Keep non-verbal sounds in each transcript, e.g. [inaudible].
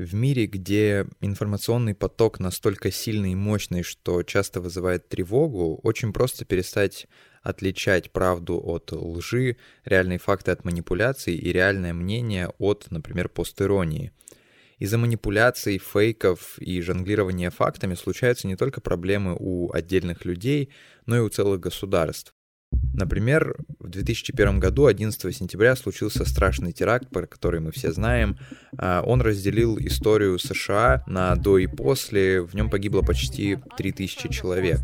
В мире, где информационный поток настолько сильный и мощный, что часто вызывает тревогу, очень просто перестать отличать правду от лжи, реальные факты от манипуляций и реальное мнение от, например, постиронии. Из-за манипуляций, фейков и жонглирования фактами случаются не только проблемы у отдельных людей, но и у целых государств. Например, в 2001 году, 11 сентября, случился страшный теракт, про который мы все знаем. А, он разделил историю США на до и после. В нем погибло почти 3000 человек.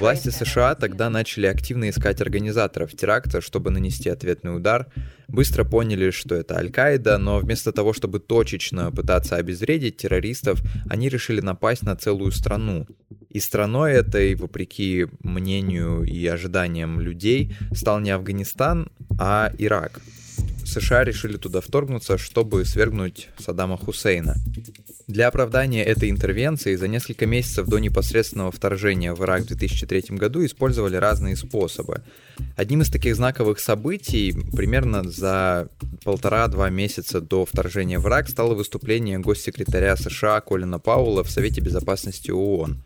Власти США тогда начали активно искать организаторов теракта, чтобы нанести ответный удар. Быстро поняли, что это Аль-Каида, но вместо того, чтобы точечно пытаться обезвредить террористов, они решили напасть на целую страну. И страной этой, вопреки мнению и ожиданиям людей, стал не Афганистан, а Ирак. США решили туда вторгнуться, чтобы свергнуть Саддама Хусейна. Для оправдания этой интервенции за несколько месяцев до непосредственного вторжения в Ирак в 2003 году использовали разные способы. Одним из таких знаковых событий, примерно за полтора-два месяца до вторжения в Ирак, стало выступление госсекретаря США Колина Паула в Совете Безопасности ООН.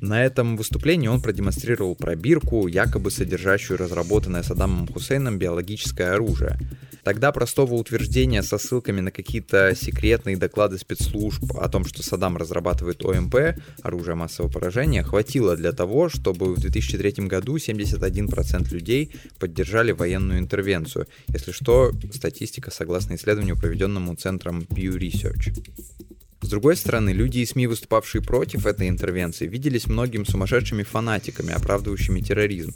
На этом выступлении он продемонстрировал пробирку, якобы содержащую разработанное Саддамом Хусейном биологическое оружие. Тогда простого утверждения со ссылками на какие-то секретные доклады спецслужб о том, что Саддам разрабатывает ОМП, оружие массового поражения, хватило для того, чтобы в 2003 году 71% людей поддержали военную интервенцию. Если что, статистика согласно исследованию, проведенному Центром Pew Research. С другой стороны, люди и СМИ, выступавшие против этой интервенции, виделись многим сумасшедшими фанатиками, оправдывающими терроризм.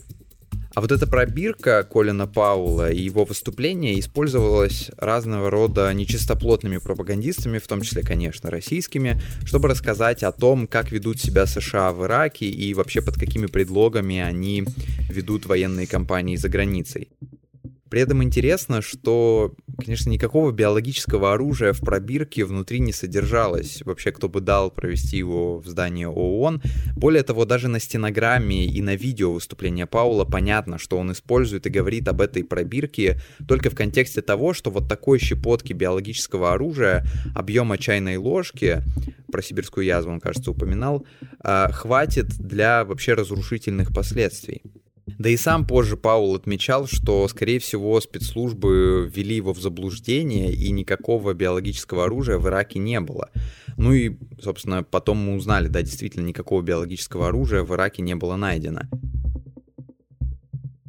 А вот эта пробирка Колина Паула и его выступление использовалось разного рода нечистоплотными пропагандистами, в том числе, конечно, российскими, чтобы рассказать о том, как ведут себя США в Ираке и вообще под какими предлогами они ведут военные кампании за границей. При этом интересно, что, конечно, никакого биологического оружия в пробирке внутри не содержалось. Вообще, кто бы дал провести его в здание ООН. Более того, даже на стенограмме и на видео выступления Паула понятно, что он использует и говорит об этой пробирке только в контексте того, что вот такой щепотки биологического оружия объема чайной ложки про сибирскую язву он, кажется, упоминал, а, хватит для вообще разрушительных последствий. Да и сам позже Паул отмечал, что, скорее всего, спецслужбы ввели его в заблуждение, и никакого биологического оружия в Ираке не было. Ну и, собственно, потом мы узнали, да, действительно, никакого биологического оружия в Ираке не было найдено.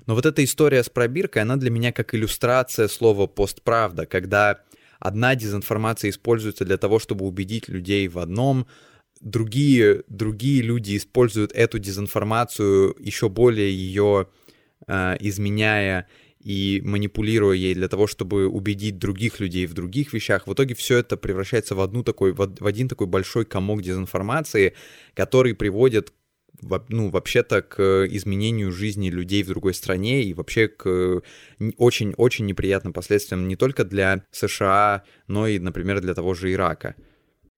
Но вот эта история с пробиркой, она для меня как иллюстрация слова «постправда», когда одна дезинформация используется для того, чтобы убедить людей в одном, другие, другие люди используют эту дезинформацию, еще более ее э, изменяя и манипулируя ей для того, чтобы убедить других людей в других вещах. В итоге все это превращается в, одну такой, в один такой большой комок дезинформации, который приводит ну, вообще-то к изменению жизни людей в другой стране и вообще к очень-очень неприятным последствиям не только для США, но и, например, для того же Ирака.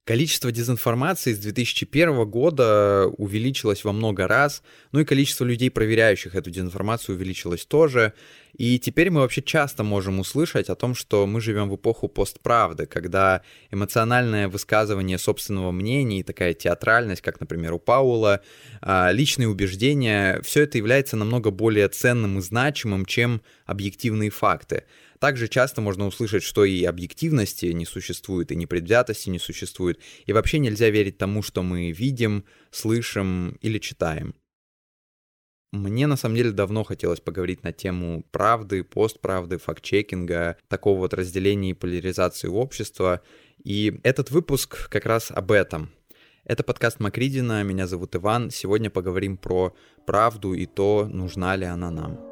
Количество дезинформации с 2001 года увеличилось во много раз, ну и количество людей, проверяющих эту дезинформацию, увеличилось тоже. И теперь мы вообще часто можем услышать о том, что мы живем в эпоху постправды, когда эмоциональное высказывание собственного мнения и такая театральность, как, например, у Паула, а, личные убеждения, все это является намного более ценным и значимым, чем объективные факты. Также часто можно услышать, что и объективности не существует, и непредвзятости не существует, и вообще нельзя верить тому, что мы видим, слышим или читаем. Мне на самом деле давно хотелось поговорить на тему правды, постправды, факт-чекинга, такого вот разделения и поляризации общества. И этот выпуск как раз об этом. Это подкаст Макридина, меня зовут Иван. Сегодня поговорим про правду и то, нужна ли она нам.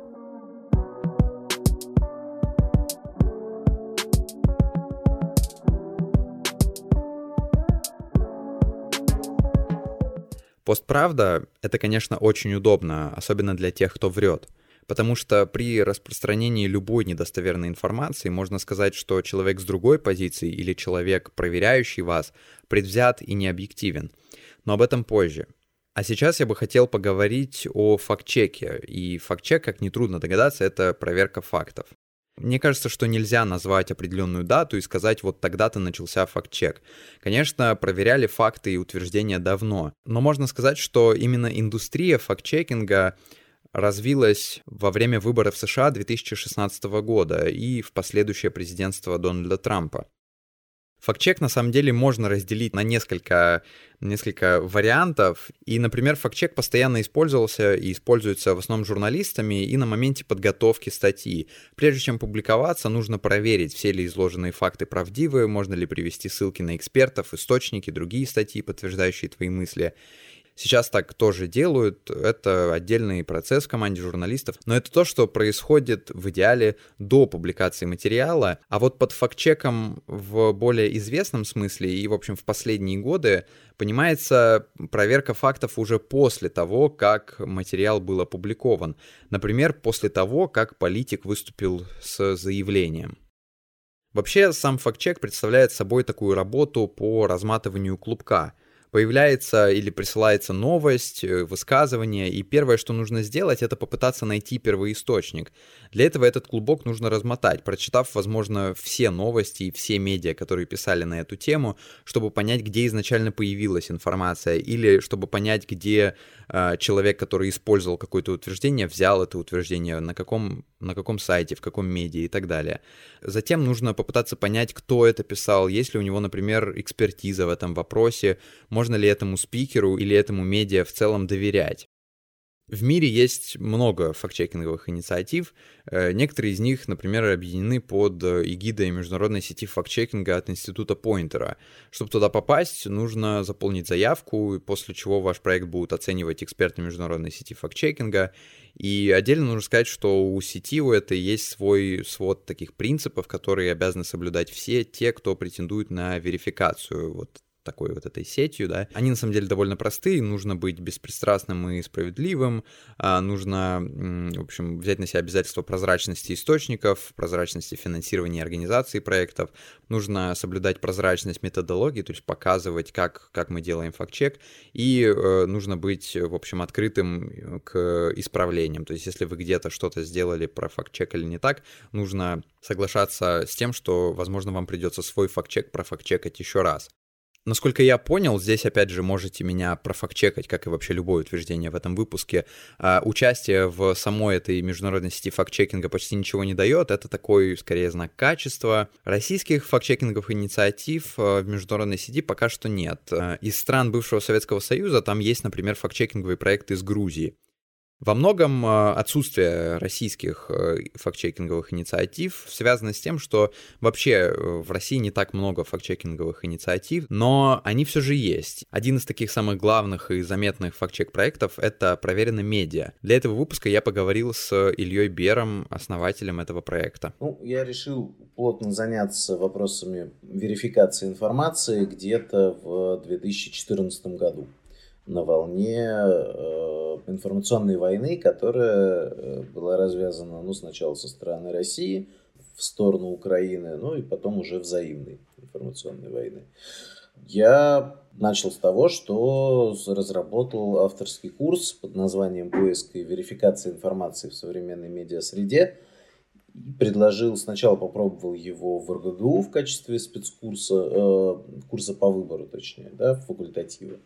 Постправда — это, конечно, очень удобно, особенно для тех, кто врет. Потому что при распространении любой недостоверной информации можно сказать, что человек с другой позиции или человек, проверяющий вас, предвзят и необъективен. Но об этом позже. А сейчас я бы хотел поговорить о факт-чеке. И факт-чек, как нетрудно догадаться, это проверка фактов. Мне кажется, что нельзя назвать определенную дату и сказать, вот тогда-то начался факт-чек. Конечно, проверяли факты и утверждения давно, но можно сказать, что именно индустрия факт-чекинга развилась во время выборов США 2016 года и в последующее президентство Дональда Трампа. Фактчек на самом деле можно разделить на несколько, несколько вариантов. И, например, фактчек постоянно использовался и используется в основном журналистами и на моменте подготовки статьи. Прежде чем публиковаться, нужно проверить, все ли изложенные факты правдивы, можно ли привести ссылки на экспертов, источники, другие статьи, подтверждающие твои мысли. Сейчас так тоже делают, это отдельный процесс в команде журналистов, но это то, что происходит в идеале до публикации материала, а вот под фактчеком в более известном смысле и, в общем, в последние годы понимается проверка фактов уже после того, как материал был опубликован. Например, после того, как политик выступил с заявлением. Вообще, сам фактчек представляет собой такую работу по разматыванию клубка — появляется или присылается новость, э, высказывание, и первое, что нужно сделать, это попытаться найти первоисточник. Для этого этот клубок нужно размотать, прочитав, возможно, все новости и все медиа, которые писали на эту тему, чтобы понять, где изначально появилась информация, или чтобы понять, где человек, который использовал какое-то утверждение, взял это утверждение, на каком, на каком сайте, в каком медиа и так далее. Затем нужно попытаться понять, кто это писал, есть ли у него, например, экспертиза в этом вопросе, можно ли этому спикеру или этому медиа в целом доверять. В мире есть много фактчекинговых инициатив. Э, некоторые из них, например, объединены под эгидой международной сети фактчекинга от Института Пойнтера. Чтобы туда попасть, нужно заполнить заявку, после чего ваш проект будут оценивать эксперты международной сети фактчекинга. И отдельно нужно сказать, что у сети у этой есть свой свод таких принципов, которые обязаны соблюдать все те, кто претендует на верификацию вот такой вот этой сетью, да, они на самом деле довольно простые, нужно быть беспристрастным и справедливым, а, нужно, в общем, взять на себя обязательства прозрачности источников, прозрачности финансирования организации проектов, нужно соблюдать прозрачность методологии, то есть показывать, как, как мы делаем факт-чек, и э, нужно быть, в общем, открытым к исправлениям, то есть если вы где-то что-то сделали про факт-чек или не так, нужно соглашаться с тем, что, возможно, вам придется свой факт-чек профакт-чекать еще раз. Насколько я понял, здесь опять же можете меня профакчекать, как и вообще любое утверждение в этом выпуске. А, участие в самой этой международной сети фактчекинга почти ничего не дает. Это такой, скорее, знак качества. Российских фактчекинговых инициатив а, в международной сети пока что нет. А, из стран бывшего Советского Союза там есть, например, фактчекинговый проект из Грузии. Во многом э, отсутствие российских э, фактчекинговых инициатив связано с тем, что вообще э, в России не так много фактчекинговых инициатив, но они все же есть. Один из таких самых главных и заметных фактчек проектов — это «Проверено медиа». Для этого выпуска я поговорил с Ильей Бером, основателем этого проекта. Ну, я решил плотно заняться вопросами верификации информации где-то в 2014 году на волне э, информационной войны, которая э, была развязана ну, сначала со стороны России в сторону Украины, ну и потом уже взаимной информационной войны. Я начал с того, что разработал авторский курс под названием «Поиск и верификация информации в современной медиасреде». Предложил, сначала попробовал его в РГГУ в качестве спецкурса, э, курса по выбору, точнее, да, факультатива.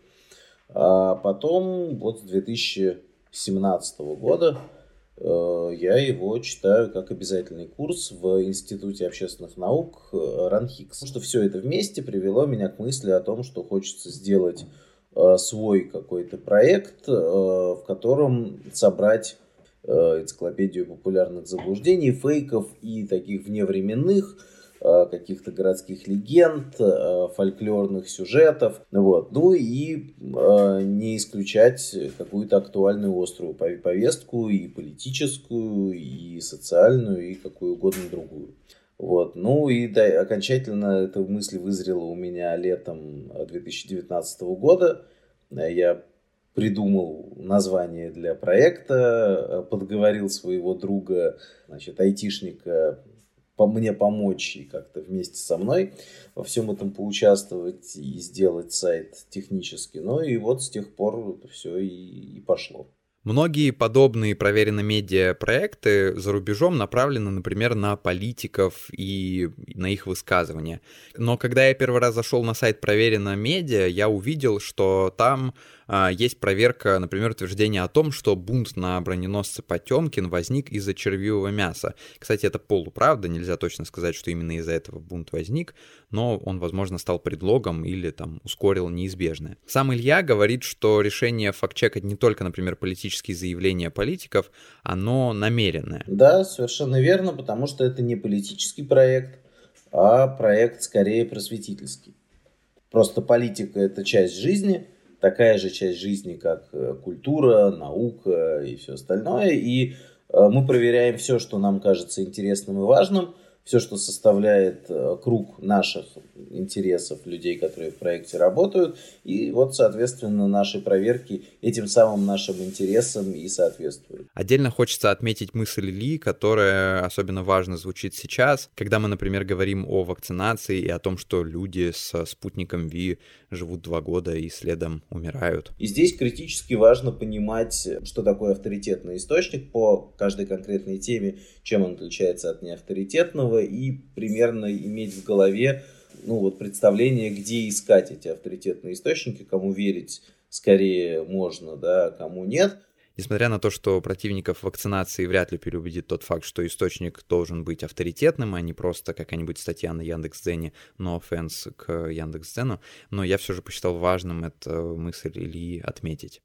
А потом, вот с 2017 года, э, я его читаю как обязательный курс в Институте общественных наук э, РАНХИКС. Что все это вместе привело меня к мысли о том, что хочется сделать э, свой какой-то проект, в котором собрать энциклопедию популярных заблуждений, фейков и таких вневременных, каких-то городских легенд, э, фольклорных сюжетов. Вот. Ну и э, не исключать какую-то актуальную острую повестку и политическую, и социальную, и какую угодно другую. Вот. Ну и да, окончательно эта мысль вызрела у меня летом 2019 года. Я придумал название для проекта, подговорил своего друга, значит, айтишника по мне помочь и как-то вместе со мной во всем этом поучаствовать и сделать сайт технически. Ну и вот с тех пор это все и, и пошло. Многие подобные проверенные медиа проекты за рубежом направлены, например, на политиков и на их высказывания. Но когда я первый раз зашел на сайт проверено медиа, я увидел, что там есть проверка, например, утверждение о том, что бунт на броненосце Потемкин возник из-за червивого мяса. Кстати, это полуправда, нельзя точно сказать, что именно из-за этого бунт возник, но он, возможно, стал предлогом или там ускорил неизбежное. Сам Илья говорит, что решение факт-чекать не только, например, политические заявления политиков, оно намеренное. Да, совершенно верно, потому что это не политический проект, а проект скорее просветительский. Просто политика – это часть жизни – такая же часть жизни, как э, культура, наука и все остальное. И э, мы проверяем все, что нам кажется интересным и важным – все, что составляет э, круг наших интересов людей, которые в проекте работают. И вот, соответственно, наши проверки этим самым нашим интересам и соответствуют. Отдельно хочется отметить мысль Ли, которая особенно важно звучит сейчас, когда мы, например, говорим о вакцинации и о том, что люди с спутником Ви живут два года и следом умирают. И здесь критически важно понимать, что такое авторитетный источник по каждой конкретной теме, чем он отличается от неавторитетного, и примерно иметь в голове ну, вот, представление, где искать эти авторитетные источники, кому верить скорее можно, да, кому нет. Несмотря на то, что противников вакцинации вряд ли переубедит тот факт, что источник должен быть авторитетным, а не просто какая-нибудь статья на Яндекс.Дзене, no offense к Яндекс.Дзену, но я все же посчитал важным эту мысль Ильи отметить.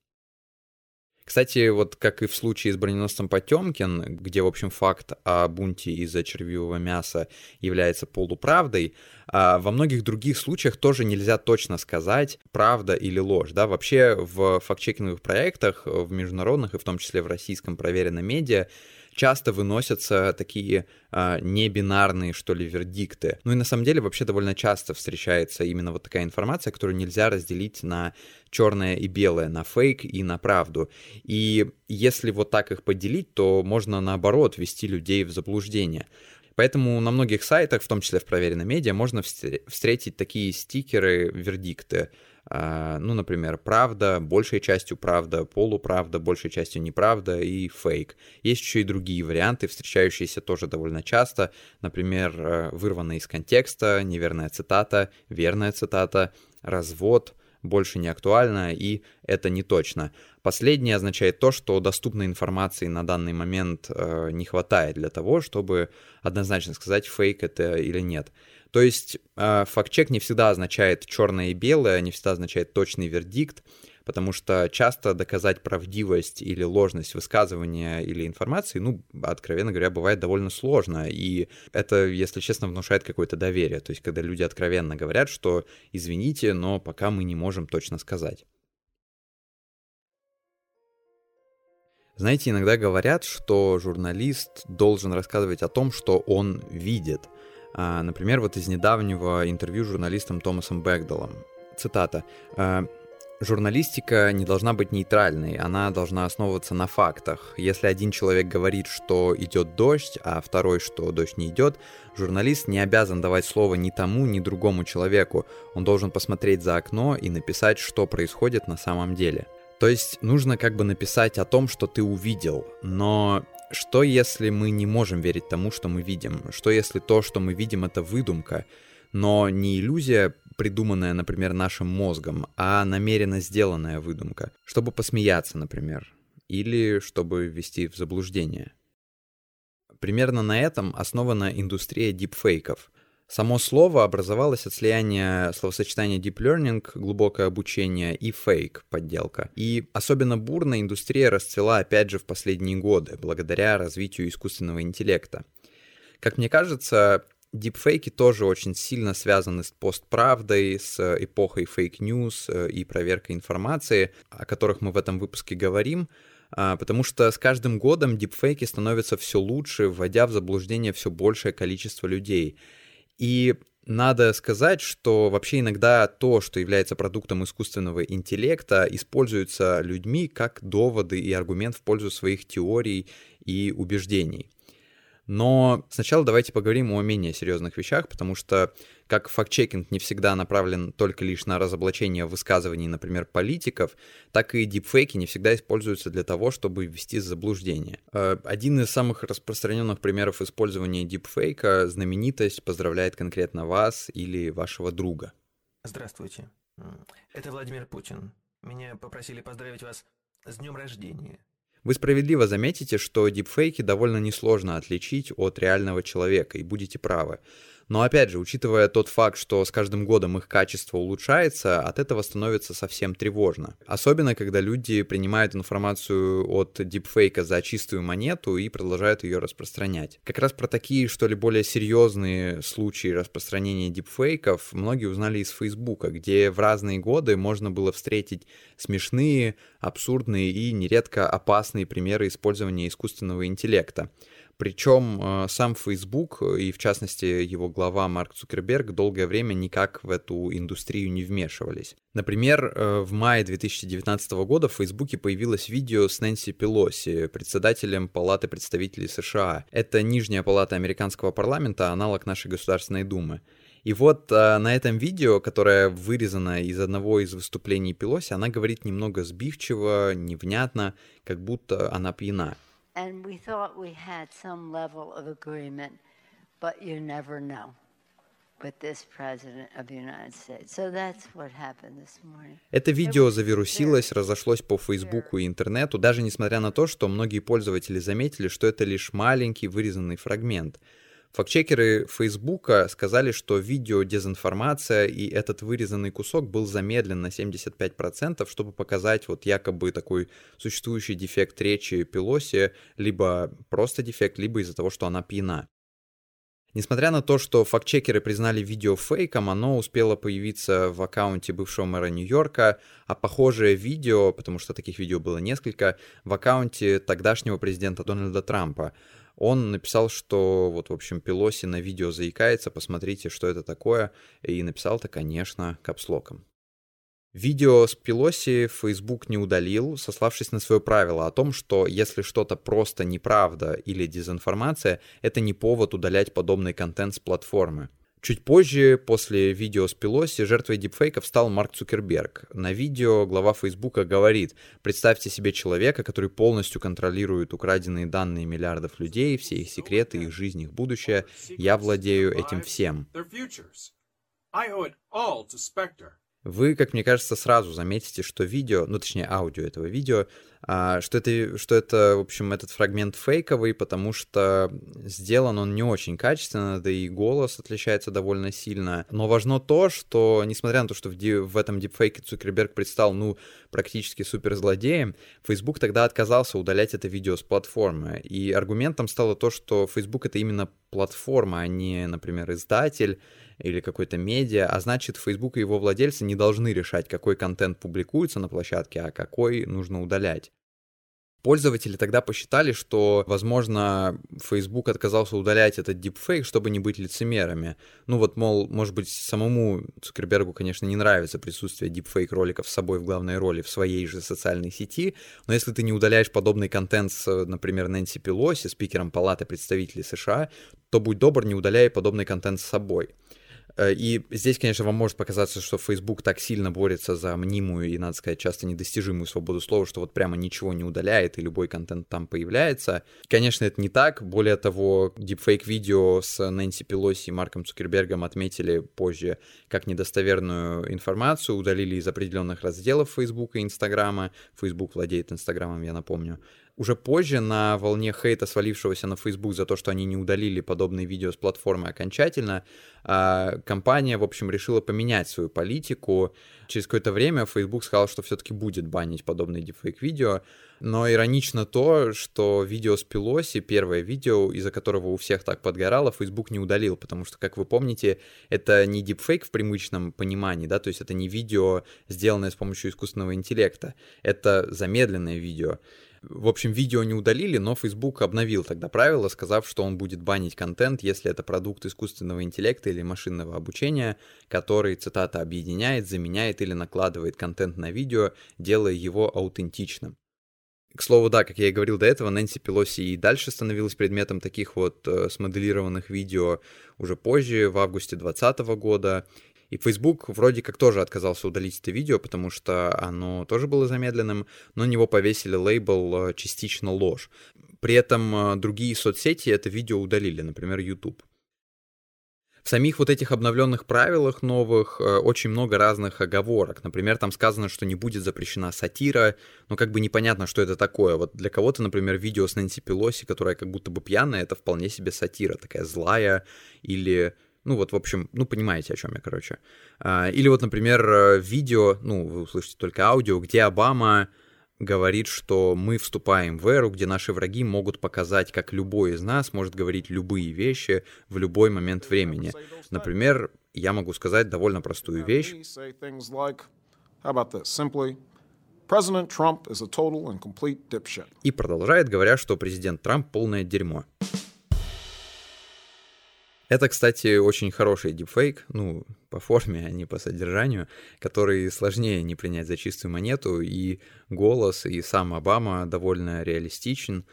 Кстати, вот как и в случае с броненосцем Потемкин, где, в общем, факт о бунте из-за червивого мяса является полуправдой, а во многих других случаях тоже нельзя точно сказать, правда или ложь. Да? Вообще в фактчекинговых проектах, в международных и в том числе в российском проверенном медиа, часто выносятся такие а, небинарные, что ли, вердикты. Ну и на самом деле вообще довольно часто встречается именно вот такая информация, которую нельзя разделить на черное и белое, на фейк и на правду. И если вот так их поделить, то можно наоборот ввести людей в заблуждение. Поэтому на многих сайтах, в том числе в проверенном медиа, можно встретить такие стикеры, вердикты. А, ну, например, правда, большей частью правда, полуправда, большей частью неправда и фейк. Есть еще и другие варианты, встречающиеся тоже довольно часто. Например, э, вырванная из контекста, неверная цитата, верная цитата, развод, больше не актуально и это не точно. Последнее означает то, что доступной информации на данный момент э, не хватает для того, чтобы однозначно сказать, фейк это или нет. То есть э, факт-чек не всегда означает черное и белое, не всегда означает точный вердикт, потому что часто доказать правдивость или ложность высказывания или информации, ну, откровенно говоря, бывает довольно сложно, и это, если честно, внушает какое-то доверие, то есть когда люди откровенно говорят, что извините, но пока мы не можем точно сказать. Знаете, иногда говорят, что журналист должен рассказывать о том, что он видит – а, например, вот из недавнего интервью с журналистом Томасом Бэгдалом. Цитата. «А, Журналистика не должна быть нейтральной, она должна основываться на фактах. Если один человек говорит, что идет дождь, а второй, что дождь не идет, журналист не обязан давать слово ни тому, ни другому человеку. Он должен посмотреть за окно и написать, что происходит на самом деле. То есть нужно как бы написать о том, что ты увидел, но что если мы не можем верить тому, что мы видим? Что если то, что мы видим, это выдумка, но не иллюзия, придуманная, например, нашим мозгом, а намеренно сделанная выдумка, чтобы посмеяться, например, или чтобы ввести в заблуждение? Примерно на этом основана индустрия дипфейков. Само слово образовалось от слияния словосочетания deep learning, глубокое обучение, и fake, подделка. И особенно бурно индустрия расцвела опять же в последние годы, благодаря развитию искусственного интеллекта. Как мне кажется, дипфейки тоже очень сильно связаны с постправдой, с эпохой fake news э, и проверкой информации, о которых мы в этом выпуске говорим, а, потому что с каждым годом дипфейки становятся все лучше, вводя в заблуждение все большее количество людей — и надо сказать, что вообще иногда то, что является продуктом искусственного интеллекта, используется людьми как доводы и аргумент в пользу своих теорий и убеждений. Но сначала давайте поговорим о менее серьезных вещах, потому что как факт-чекинг не всегда направлен только лишь на разоблачение высказываний, например, политиков, так и дипфейки не всегда используются для того, чтобы ввести заблуждение. Э, один из самых распространенных примеров использования дипфейка — знаменитость поздравляет конкретно вас или вашего друга. Здравствуйте. Это Владимир Путин. Меня попросили поздравить вас с днем рождения. Вы справедливо заметите, что дипфейки довольно несложно отличить от реального человека, и будете правы. Но опять же, учитывая тот факт, что с каждым годом их качество улучшается, от этого становится совсем тревожно. Особенно, когда люди принимают информацию от дипфейка за чистую монету и продолжают ее распространять. Как раз про такие, что ли, более серьезные случаи распространения дипфейков многие узнали из Фейсбука, где в разные годы можно было встретить смешные, абсурдные и нередко опасные примеры использования искусственного интеллекта. Причем э, сам Facebook и, в частности, его глава Марк Цукерберг долгое время никак в эту индустрию не вмешивались. Например, э, в мае 2019 года в Фейсбуке появилось видео с Нэнси Пелоси, председателем Палаты представителей США. Это нижняя палата американского парламента, аналог нашей Государственной Думы. И вот э, на этом видео, которое вырезано из одного из выступлений Пелоси, она говорит немного сбивчиво, невнятно, как будто она пьяна. And we thought we had some level of agreement, but you never know. Это видео завирусилось, разошлось по Фейсбуку и интернету, даже несмотря на то, что многие пользователи заметили, что это лишь маленький вырезанный фрагмент. Фактчекеры Фейсбука сказали, что видео дезинформация и этот вырезанный кусок был замедлен на 75%, чтобы показать вот якобы такой существующий дефект речи Пелоси, либо просто дефект, либо из-за того, что она пьяна. Несмотря на то, что фактчекеры признали видео фейком, оно успело появиться в аккаунте бывшего мэра Нью-Йорка, а похожее видео, потому что таких видео было несколько, в аккаунте тогдашнего президента Дональда Трампа. Он написал, что вот, в общем, Пелоси на видео заикается, посмотрите, что это такое, и написал это, конечно, капслоком. Видео с Пелоси Facebook не удалил, сославшись на свое правило о том, что если что-то просто неправда или дезинформация, это не повод удалять подобный контент с платформы. Чуть позже, после видео с Пелоси, жертвой дипфейков стал Марк Цукерберг. На видео глава Фейсбука говорит, представьте себе человека, который полностью контролирует украденные данные миллиардов людей, все их секреты, их жизнь, их будущее. Я владею этим всем. Вы, как мне кажется, сразу заметите, что видео, ну точнее аудио этого видео, а, что это, что это, в общем, этот фрагмент фейковый, потому что сделан он не очень качественно, да и голос отличается довольно сильно. Но важно то, что, несмотря на то, что в, в этом дипфейке Цукерберг предстал, ну, практически суперзлодеем, Facebook тогда отказался удалять это видео с платформы. И аргументом стало то, что Facebook это именно платформа, а не, например, издатель, или какой-то медиа, а значит, Facebook и его владельцы не должны решать, какой контент публикуется на площадке, а какой нужно удалять. Пользователи тогда посчитали, что, возможно, Facebook отказался удалять этот дипфейк, чтобы не быть лицемерами. Ну вот, мол, может быть, самому Цукербергу, конечно, не нравится присутствие дипфейк роликов с собой в главной роли в своей же социальной сети, но если ты не удаляешь подобный контент с, например, Нэнси Пелоси, спикером Палаты представителей США, то будь добр, не удаляй подобный контент с собой. Э, и здесь, конечно, вам может показаться, что Facebook так сильно борется за мнимую и, надо сказать, часто недостижимую свободу слова, что вот прямо ничего не удаляет, и любой контент там появляется. Конечно, это не так. Более того, дипфейк-видео с Нэнси Пелоси и Марком Цукербергом отметили позже как недостоверную информацию, удалили из определенных разделов Facebook и Инстаграма. Facebook владеет Инстаграмом, я напомню. Уже позже, на волне хейта, свалившегося на Facebook за то, что они не удалили подобные видео с платформы окончательно, а, компания, в общем, решила поменять свою политику. Через какое-то время Facebook сказал, что все-таки будет банить подобные дефейк-видео. Но иронично то, что видео с Пелоси, первое видео, из-за которого у всех так подгорало, Facebook не удалил, потому что, как вы помните, это не дипфейк в привычном понимании, да, то есть это не видео, сделанное с помощью искусственного интеллекта, это замедленное видео. В общем, видео не удалили, но Facebook обновил тогда правила, сказав, что он будет банить контент, если это продукт искусственного интеллекта или машинного обучения, который, цитата, объединяет, заменяет или накладывает контент на видео, делая его аутентичным. К слову, да, как я и говорил до этого, Нэнси Пелоси и дальше становилась предметом таких вот э, смоделированных видео уже позже, в августе 2020 года. И Facebook вроде как тоже отказался удалить это видео, потому что оно тоже было замедленным, но на него повесили лейбл э, «частично ложь». При этом э, другие соцсети это видео удалили, например, YouTube. В самих вот этих обновленных правилах новых э, очень много разных оговорок. Например, там сказано, что не будет запрещена сатира, но как бы непонятно, что это такое. Вот для кого-то, например, видео с Нэнси Пелоси, которая как будто бы пьяная, это вполне себе сатира, такая злая, или ну вот, в общем, ну понимаете, о чем я, короче. А, или вот, например, э, видео, ну вы услышите только аудио, где Обама говорит, что мы вступаем в эру, где наши враги могут показать, как любой из нас может говорить любые вещи в любой момент времени. Например, я могу сказать довольно простую вещь. И продолжает, говоря, что президент Трамп полное дерьмо. Это, кстати, очень хороший дипфейк, ну, по форме, а не по содержанию, который сложнее не принять за чистую монету, и голос, и сам Обама довольно реалистичен,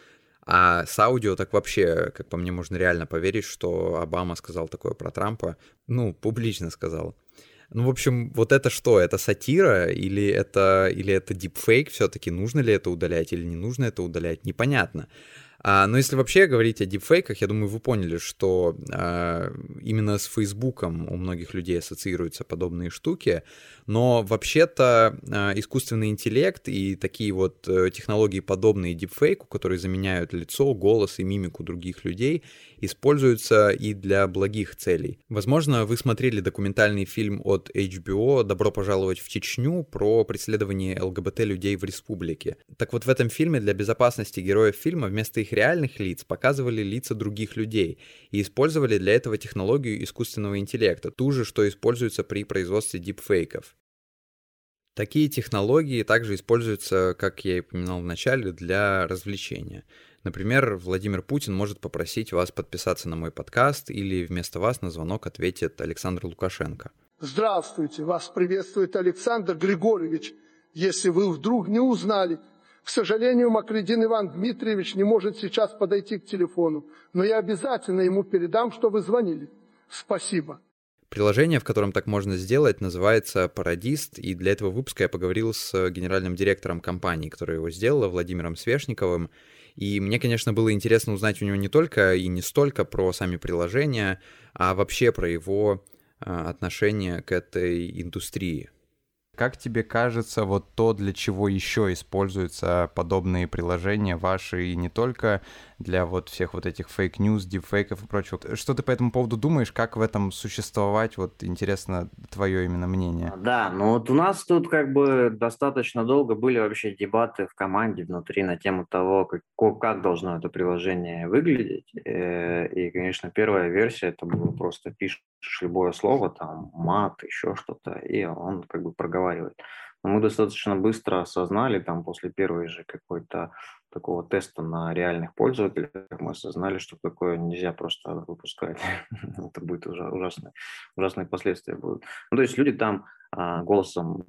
а с аудио так вообще, как по мне, можно реально поверить, что Обама сказал такое про Трампа, ну, публично сказал. Ну, в общем, вот это что? Это сатира или это, или это дипфейк все-таки? Нужно ли это удалять или не нужно это удалять? Непонятно. А, но если вообще говорить о дипфейках, я думаю, вы поняли, что а, именно с Фейсбуком у многих людей ассоциируются подобные штуки, но вообще-то а, искусственный интеллект и такие вот а, технологии, подобные дипфейку, которые заменяют лицо, голос и мимику других людей, используются и для благих целей. Возможно, вы смотрели документальный фильм от HBO «Добро пожаловать в Чечню» про преследование ЛГБТ-людей в республике. Так вот, в этом фильме для безопасности героев фильма вместо их реальных лиц показывали лица других людей и использовали для этого технологию искусственного интеллекта, ту же, что используется при производстве дипфейков. Такие технологии также используются, как я и упоминал в начале, для развлечения. Например, Владимир Путин может попросить вас подписаться на мой подкаст или вместо вас на звонок ответит Александр Лукашенко. Здравствуйте, вас приветствует Александр Григорьевич. Если вы вдруг не узнали, к сожалению, Макредин Иван Дмитриевич не может сейчас подойти к телефону, но я обязательно ему передам, что вы звонили. Спасибо. Приложение, в котором так можно сделать, называется Парадист, и для этого выпуска я поговорил с генеральным директором компании, которая его сделала, Владимиром Свешниковым. И мне, конечно, было интересно узнать у него не только и не столько про сами приложения, а вообще про его а, отношение к этой индустрии. Как тебе кажется, вот то, для чего еще используются подобные приложения ваши, и не только для вот всех вот этих fake news, дипфейков и прочего. Что ты по этому поводу думаешь? Как в этом существовать? Вот интересно твое именно мнение. Да, ну вот у нас тут как бы достаточно долго были вообще дебаты в команде внутри на тему того, как, как должно это приложение выглядеть. Э, и, конечно, первая версия это было просто пишешь любое слово, там мат, еще что-то, и он как бы проговаривает. Но мы достаточно быстро осознали, там после первой же какой-то такого теста на реальных пользователях, мы осознали, что такое нельзя просто выпускать. [laughs] Это будет уже ужасные, ужасные последствия будут. Ну, то есть люди там голосом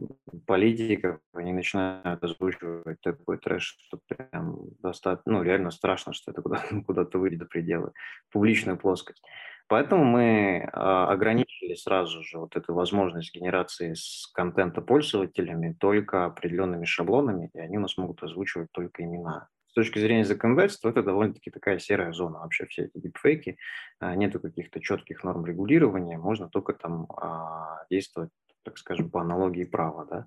политиков, они начинают озвучивать такой трэш, что прям достаточно, ну, реально страшно, что это куда-то, [laughs] куда-то выйдет до предела, публичную плоскость. Поэтому мы а, ограничили сразу же вот эту возможность генерации с контента пользователями только определенными шаблонами, и они у нас могут озвучивать только имена. С точки зрения законодательства это довольно-таки такая серая зона. Вообще все эти дипфейки, а, нету каких-то четких норм регулирования, можно только там а, действовать так скажем, по аналогии права, да.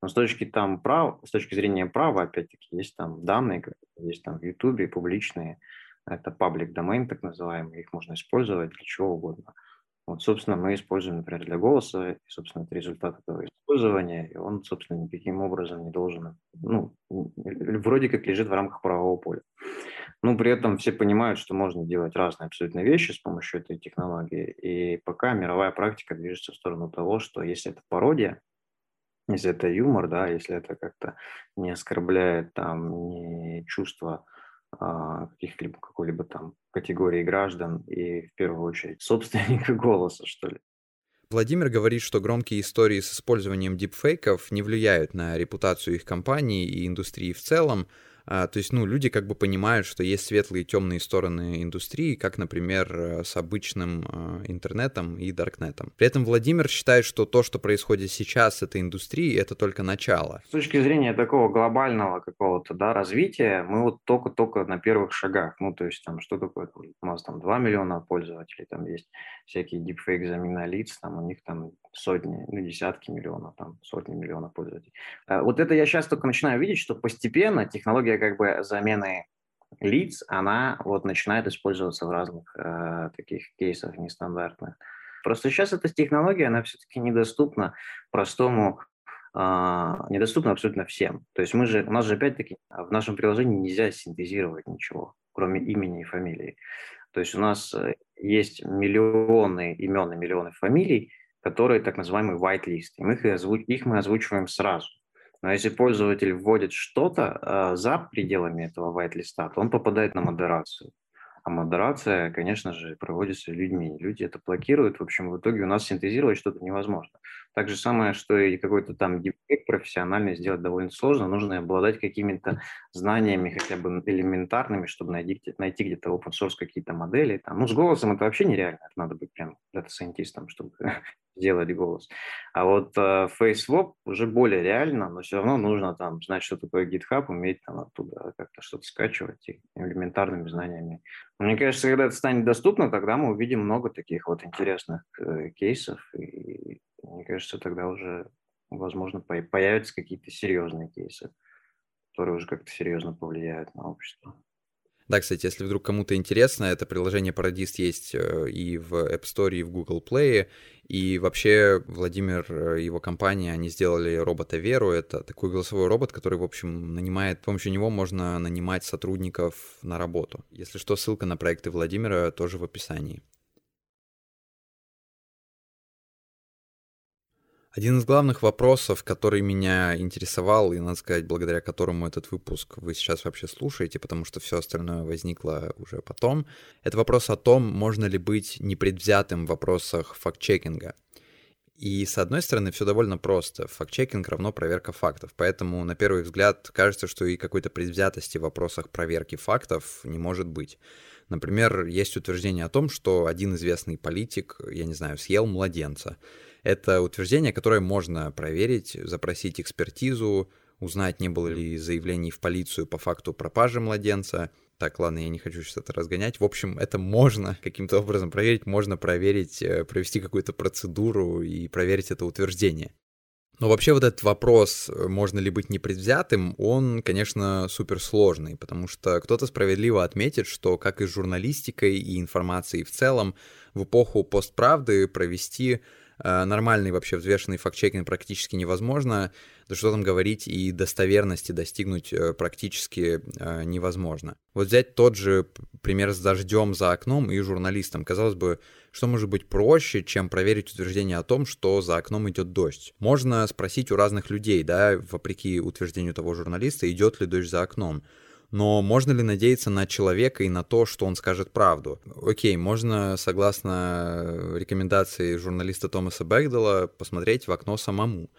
Но с точки, там, прав, с точки зрения права, опять-таки, есть там данные, есть там в Ютубе публичные, это паблик domain, так называемый, их можно использовать для чего угодно. Вот, собственно, мы используем, например, для голоса, и, собственно, это результат этого использования, и он, собственно, никаким образом не должен, ну, вроде как лежит в рамках правового поля. Но при этом все понимают, что можно делать разные абсолютно вещи с помощью этой технологии, и пока мировая практика движется в сторону того, что если это пародия, если это юмор, да, если это как-то не оскорбляет там ни чувства а, каких-либо какой-либо там категории граждан и в первую очередь собственника [laughs] голоса, что ли. Владимир говорит, что громкие истории с использованием дипфейков не влияют на репутацию их компании и индустрии в целом, А, то есть, ну, люди как бы понимают, что есть светлые и темные стороны индустрии, как, например, э, с обычным э, интернетом и даркнетом. При этом Владимир считает, что то, что происходит сейчас с этой индустрией, это только начало. С точки зрения такого глобального какого-то, да, развития, мы вот только-только на первых шагах. Ну, то есть, там, что такое? У нас там 2 миллиона пользователей, там есть всякие deepfake замена лиц, там у них там сотни, ну, десятки миллионов, там сотни миллионов пользователей. Э, вот это я сейчас только начинаю видеть, что постепенно технология как бы замены лиц, она вот начинает использоваться в разных э, таких кейсах нестандартных. Просто сейчас эта технология, она все-таки недоступна простому, э, недоступна абсолютно всем. То есть мы же, у нас же опять-таки в нашем приложении нельзя синтезировать ничего, кроме имени и фамилии. То есть у нас э, есть миллионы имен и миллионы фамилий, которые так называемый whitelist. И мы их, озвуч... их мы озвучиваем сразу. Но если пользователь вводит что-то э, за пределами этого whitelist, то он попадает на модерацию. А модерация, конечно же, проводится людьми. Люди это блокируют. В общем, в итоге у нас синтезировать что-то невозможно. Так же самое, что и какой-то там дипфейк профессиональный сделать довольно сложно. Нужно обладать какими-то знаниями хотя бы элементарными, чтобы найти, найти где-то open source какие-то модели. Там. Ну, с голосом это вообще нереально. Это надо быть прям дата-сайентистом, чтобы [laughs] сделать голос. А вот э, FaceSwap уже более реально, но все равно нужно там знать, что такое GitHub, уметь там оттуда как-то что-то скачивать и элементарными знаниями. Мне кажется, когда это станет доступно, тогда мы увидим много таких вот интересных э, кейсов, и мне кажется, тогда уже, возможно, появятся какие-то серьезные кейсы, которые уже как-то серьезно повлияют на общество. Да, кстати, если вдруг кому-то интересно, это приложение Paradist есть э, и в App Store, и в Google Play. И вообще Владимир и э, его компания, они сделали робота Веру. Это такой голосовой робот, который, в общем, нанимает... С помощью него можно нанимать сотрудников на работу. Если что, ссылка на проекты Владимира тоже в описании. Один из главных вопросов, который меня интересовал, и, надо сказать, благодаря которому этот выпуск вы сейчас вообще слушаете, потому что все остальное возникло уже потом, это вопрос о том, можно ли быть непредвзятым в вопросах факт-чекинга. И с одной стороны, все довольно просто. Факт-чекинг равно проверка фактов. Поэтому, на первый взгляд, кажется, что и какой-то предвзятости в вопросах проверки фактов не может быть. Например, есть утверждение о том, что один известный политик, я не знаю, съел младенца. Это утверждение, которое можно проверить, запросить экспертизу, узнать, не было ли заявлений в полицию по факту пропажи младенца. Так, ладно, я не хочу сейчас это разгонять. В общем, это можно каким-то образом проверить, можно проверить, э, провести какую-то процедуру и проверить это утверждение. Но вообще вот этот вопрос, э, можно ли быть непредвзятым, он, конечно, суперсложный, потому что кто-то справедливо отметит, что как и с журналистикой и информацией в целом, в эпоху постправды провести нормальный вообще взвешенный факт-чекинг практически невозможно, да что там говорить, и достоверности достигнуть э, практически э, невозможно. Вот взять тот же пример с дождем за окном и журналистом. Казалось бы, что может быть проще, чем проверить утверждение о том, что за окном идет дождь? Можно спросить у разных людей, да, вопреки утверждению того журналиста, идет ли дождь за окном. Но можно ли надеяться на человека и на то, что он скажет правду? Окей, можно, согласно рекомендации журналиста Томаса Бэгдала, посмотреть в окно самому.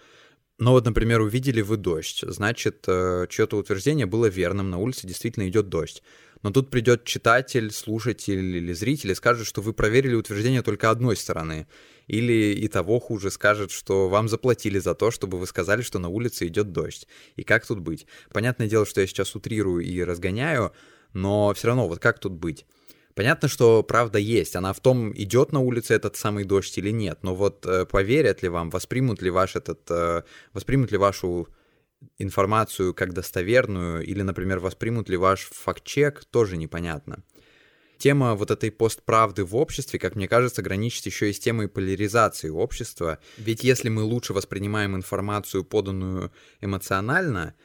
Но вот, например, увидели вы дождь, значит, э, чье-то утверждение было верным, на улице действительно идет дождь. Но тут придет читатель, слушатель или зритель и скажет, что вы проверили утверждение только одной стороны. Или и того хуже скажет, что вам заплатили за то, чтобы вы сказали, что на улице идет дождь. И как тут быть? Понятное дело, что я сейчас утрирую и разгоняю, но все равно вот как тут быть? Понятно, что правда есть. Она в том, идет на улице этот самый дождь или нет. Но вот э, поверят ли вам, воспримут ли ваш этот, э, воспримут ли вашу информацию как достоверную, или, например, воспримут ли ваш факт-чек, тоже непонятно тема вот этой постправды в обществе, как мне кажется, граничит еще и с темой поляризации общества. Ведь если мы лучше воспринимаем информацию, поданную эмоционально,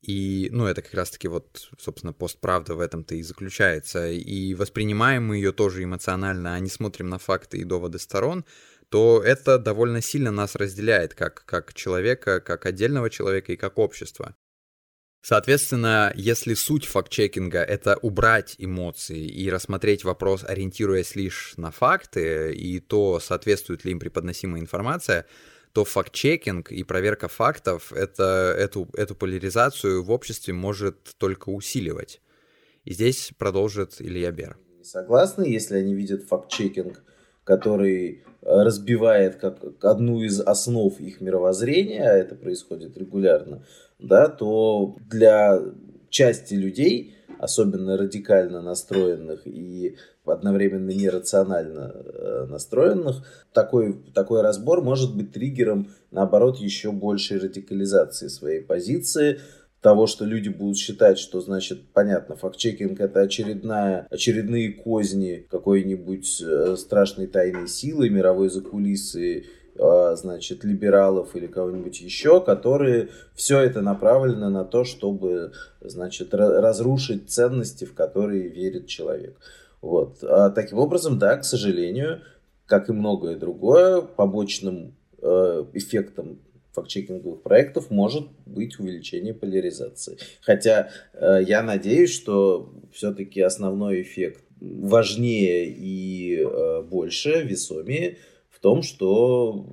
и, ну, это как раз-таки вот, собственно, постправда в этом-то и заключается, и воспринимаем мы ее тоже эмоционально, а не смотрим на факты и доводы сторон, то это довольно сильно нас разделяет как, как человека, как отдельного человека и как общество. Соответственно, если суть факт-чекинга — это убрать эмоции и рассмотреть вопрос, ориентируясь лишь на факты и то, соответствует ли им преподносимая информация, то факт-чекинг и проверка фактов это, эту, эту поляризацию в обществе может только усиливать. И здесь продолжит Илья Бер. Согласны, если они видят факт-чекинг, который разбивает как одну из основ их мировоззрения, а это происходит регулярно, да, то для части людей, особенно радикально настроенных и одновременно нерационально э, настроенных, такой, такой разбор может быть триггером, наоборот, еще большей радикализации своей позиции, того, что люди будут считать, что, значит, понятно, факт-чекинг это очередная, очередные козни какой-нибудь э, страшной тайной силы, мировой закулисы, значит, либералов или кого-нибудь еще, которые все это направлено на то, чтобы, значит, разрушить ценности, в которые верит человек. Вот. А таким образом, да, к сожалению, как и многое другое, побочным э, эффектом фактчекинговых проектов может быть увеличение поляризации. Хотя э, я надеюсь, что все-таки основной эффект важнее и э, больше, весомее том, что,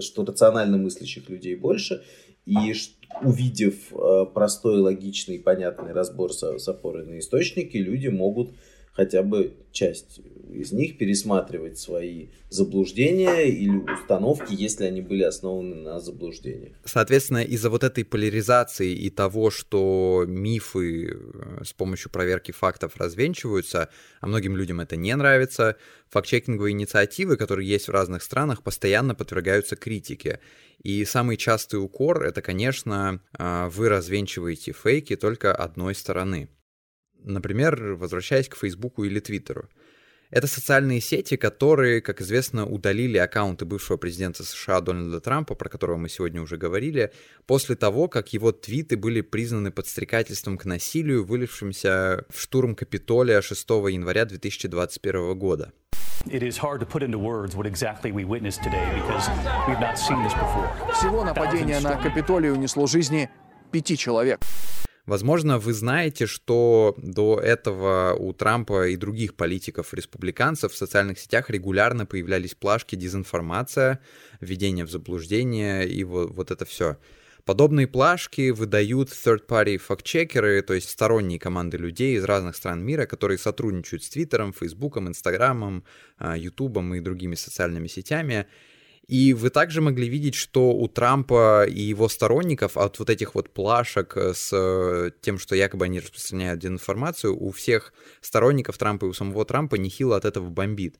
что рационально мыслящих людей больше, и увидев э, простой, логичный, понятный разбор с, с опорой на источники, люди могут хотя бы часть из них пересматривать свои заблуждения или установки, если они были основаны на заблуждениях. Соответственно, из-за вот этой поляризации и того, что мифы э, с помощью проверки фактов развенчиваются, а многим людям это не нравится, факт-чекинговые инициативы, которые есть в разных странах, постоянно подвергаются критике. И самый частый укор — это, конечно, э, вы развенчиваете фейки только одной стороны. Например, возвращаясь к Фейсбуку или Твиттеру. Это социальные сети, которые, как известно, удалили аккаунты бывшего президента США Дональда Трампа, про которого мы сегодня уже говорили, после того, как его твиты были признаны подстрекательством к насилию, вылившимся в штурм Капитолия 6 января 2021 года. Всего нападение на Капитолий унесло жизни пяти человек. Возможно, вы знаете, что до этого у Трампа и других политиков-республиканцев в социальных сетях регулярно появлялись плашки «дезинформация», «введение в заблуждение» и вот, вот это все. Подобные плашки выдают third-party фактчекеры, то есть сторонние команды людей из разных стран мира, которые сотрудничают с Твиттером, Фейсбуком, Инстаграмом, а, Ютубом и другими социальными сетями, и вы также могли видеть, что у Трампа и его сторонников от вот этих вот плашек с э, тем, что якобы они распространяют дезинформацию, у всех сторонников Трампа и у самого Трампа нехило от этого бомбит.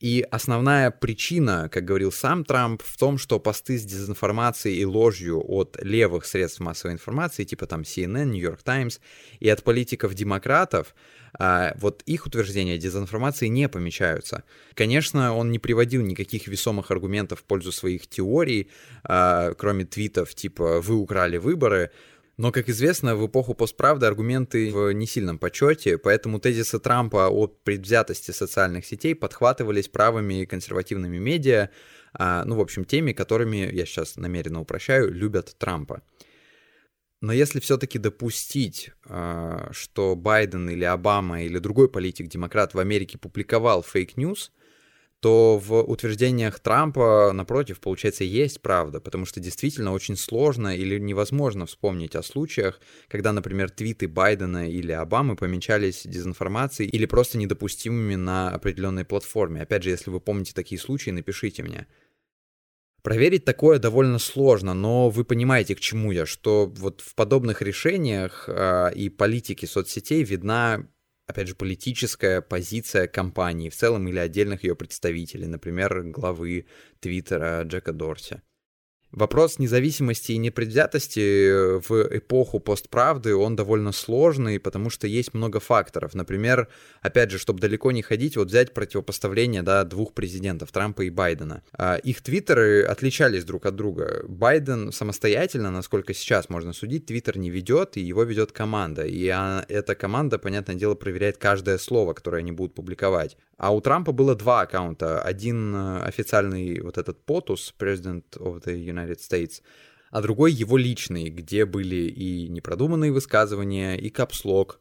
И основная причина, как говорил сам Трамп, в том, что посты с дезинформацией и ложью от левых средств массовой информации, типа там CNN, New York Times, и от политиков-демократов, вот их утверждения дезинформации не помечаются. Конечно, он не приводил никаких весомых аргументов в пользу своих теорий, а, кроме твитов типа «вы украли выборы», но, как известно, в эпоху постправды аргументы в несильном почете, поэтому тезисы Трампа о предвзятости социальных сетей подхватывались правыми консервативными медиа, а, ну, в общем, теми, которыми, я сейчас намеренно упрощаю, любят Трампа. Но если все-таки допустить, а, что Байден или Обама или другой политик-демократ в Америке публиковал fake news, то в утверждениях Трампа, напротив, получается, есть правда, потому что действительно очень сложно или невозможно вспомнить о случаях, когда, например, твиты Байдена или Обамы помечались дезинформацией или просто недопустимыми на определенной платформе. Опять же, если вы помните такие случаи, напишите мне. Проверить такое довольно сложно, но вы понимаете, к чему я, что вот в подобных решениях э, и политике соцсетей видна, опять же, политическая позиция компании в целом или отдельных ее представителей, например, главы Твиттера Джека Дорси. Вопрос независимости и непредвзятости э, в эпоху постправды, он довольно сложный, потому что есть много факторов. Например, опять же, чтобы далеко не ходить, вот взять противопоставление да, двух президентов, Трампа и Байдена. А, их твиттеры отличались друг от друга. Байден самостоятельно, насколько сейчас можно судить, твиттер не ведет, и его ведет команда. И эта команда, понятное дело, проверяет каждое слово, которое они будут публиковать. А у Трампа было два аккаунта. Один э, официальный вот этот POTUS, President of the United States, а другой его личный, где были и непродуманные высказывания, и капслок.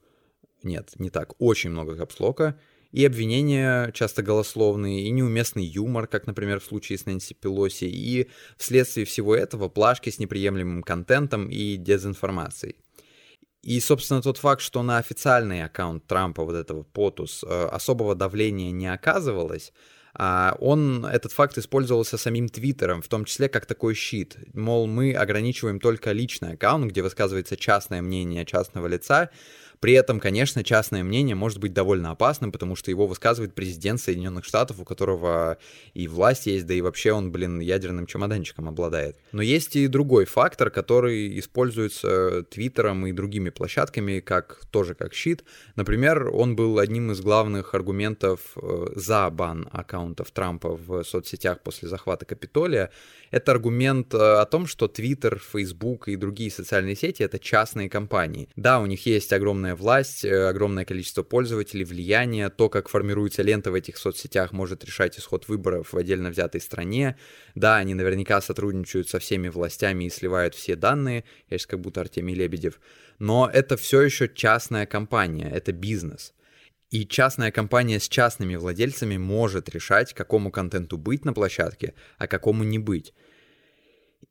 Нет, не так, очень много капслока, И обвинения часто голословные, и неуместный юмор, как, например, в случае с Нэнси Пелоси, и вследствие всего этого плашки с неприемлемым контентом и дезинформацией. И, собственно, тот факт, что на официальный аккаунт Трампа, вот этого POTUS, э, особого давления не оказывалось, он, этот факт использовался самим Твиттером, в том числе как такой щит. Мол, мы ограничиваем только личный аккаунт, где высказывается частное мнение частного лица, при этом, конечно, частное мнение может быть довольно опасным, потому что его высказывает президент Соединенных Штатов, у которого и власть есть, да и вообще он, блин, ядерным чемоданчиком обладает. Но есть и другой фактор, который используется Твиттером и другими площадками как тоже как щит. Например, он был одним из главных аргументов э, за бан аккаунтов Трампа в соцсетях после захвата Капитолия. Это аргумент э, о том, что Twitter, Facebook и другие социальные сети — это частные компании. Да, у них есть огромная власть, э, огромное количество пользователей, влияние, то, как формируется лента в этих соцсетях, может решать исход выборов в отдельно взятой стране. Да, они наверняка сотрудничают со всеми властями и сливают все данные, я сейчас как будто Артемий Лебедев, но это все еще частная компания, это бизнес. И частная компания с частными владельцами может решать, какому контенту быть на площадке, а какому не быть.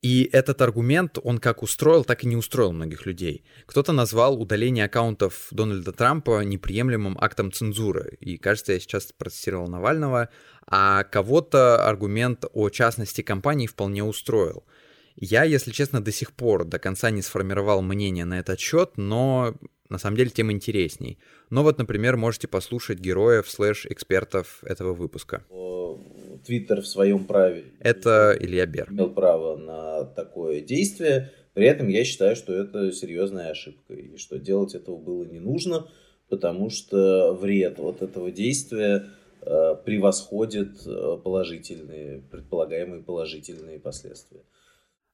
И этот аргумент, он как устроил, так и не устроил многих людей. Кто-то назвал удаление аккаунтов Дональда Трампа неприемлемым актом цензуры. И, кажется, я сейчас процитировал Навального. А кого-то аргумент о частности компании вполне устроил. Я, если честно, до сих пор до конца не сформировал мнение на этот счет, но на самом деле тем интересней. Но вот, например, можете послушать героев слэш-экспертов этого выпуска. Твиттер в своем праве. Это Илья Бер. Имел право на такое действие. При этом я считаю, что это серьезная ошибка. И что делать этого было не нужно, потому что вред вот этого действия э, превосходит э, положительные, предполагаемые положительные последствия.